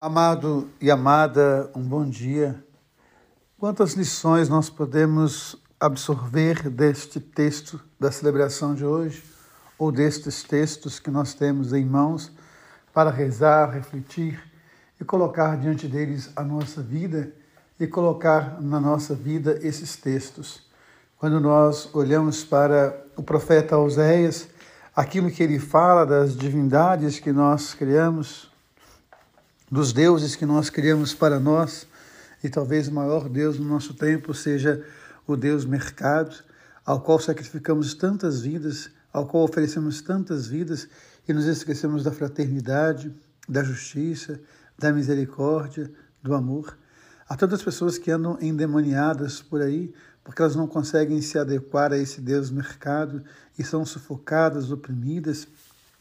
Amado e amada, um bom dia. Quantas lições nós podemos absorver deste texto da celebração de hoje, ou destes textos que nós temos em mãos para rezar, refletir e colocar diante deles a nossa vida e colocar na nossa vida esses textos. Quando nós olhamos para o profeta Oséias, aquilo que ele fala das divindades que nós criamos, dos deuses que nós criamos para nós, e talvez o maior Deus no nosso tempo seja o Deus mercado, ao qual sacrificamos tantas vidas, ao qual oferecemos tantas vidas e nos esquecemos da fraternidade, da justiça, da misericórdia, do amor. Há tantas pessoas que andam endemoniadas por aí porque elas não conseguem se adequar a esse Deus mercado e são sufocadas, oprimidas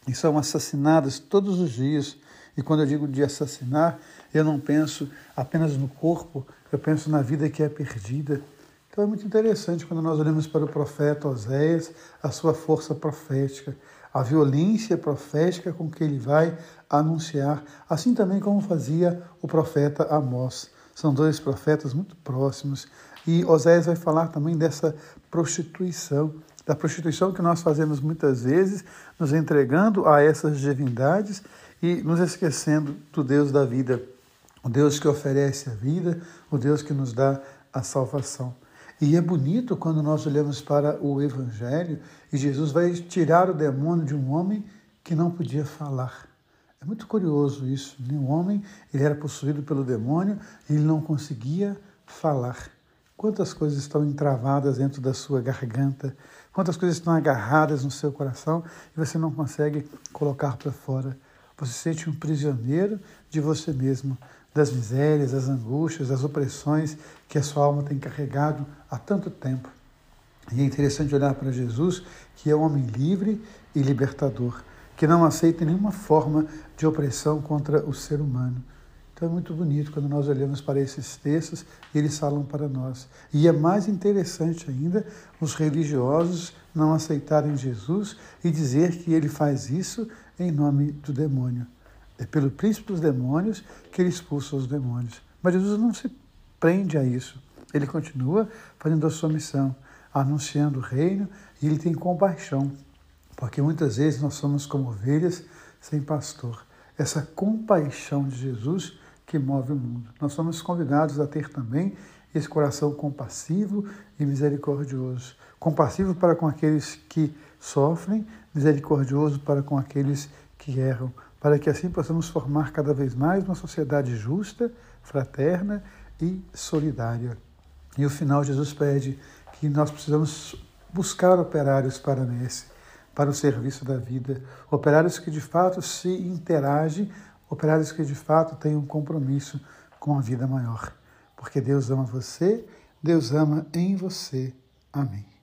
e são assassinadas todos os dias e quando eu digo de assassinar, eu não penso apenas no corpo, eu penso na vida que é perdida. Então é muito interessante quando nós olhamos para o profeta Oséias, a sua força profética, a violência profética com que ele vai anunciar, assim também como fazia o profeta Amós. São dois profetas muito próximos. E Oséias vai falar também dessa prostituição, da prostituição que nós fazemos muitas vezes, nos entregando a essas divindades e nos esquecendo do Deus da vida, o Deus que oferece a vida, o Deus que nos dá a salvação. E é bonito quando nós olhamos para o Evangelho e Jesus vai tirar o demônio de um homem que não podia falar. É muito curioso isso. Né? Um homem ele era possuído pelo demônio e ele não conseguia falar. Quantas coisas estão entravadas dentro da sua garganta, quantas coisas estão agarradas no seu coração e você não consegue colocar para fora. Você se sente um prisioneiro de você mesmo, das misérias, das angústias, das opressões que a sua alma tem carregado há tanto tempo. E é interessante olhar para Jesus, que é um homem livre e libertador, que não aceita nenhuma forma de opressão contra o ser humano. Então é muito bonito quando nós olhamos para esses textos e eles falam para nós. E é mais interessante ainda os religiosos não aceitarem Jesus e dizer que ele faz isso em nome do demônio. É pelo príncipe dos demônios que ele expulsa os demônios. Mas Jesus não se prende a isso. Ele continua fazendo a sua missão, anunciando o reino e ele tem compaixão, porque muitas vezes nós somos como ovelhas sem pastor. Essa compaixão de Jesus que move o mundo. Nós somos convidados a ter também esse coração compassivo e misericordioso. Compassivo para com aqueles que sofrem, misericordioso para com aqueles que erram, para que assim possamos formar cada vez mais uma sociedade justa, fraterna e solidária. E o final, Jesus pede que nós precisamos buscar operários para nesse, para o serviço da vida, operários que de fato se interagem operários que de fato têm um compromisso com a vida maior. Porque Deus ama você, Deus ama em você. Amém.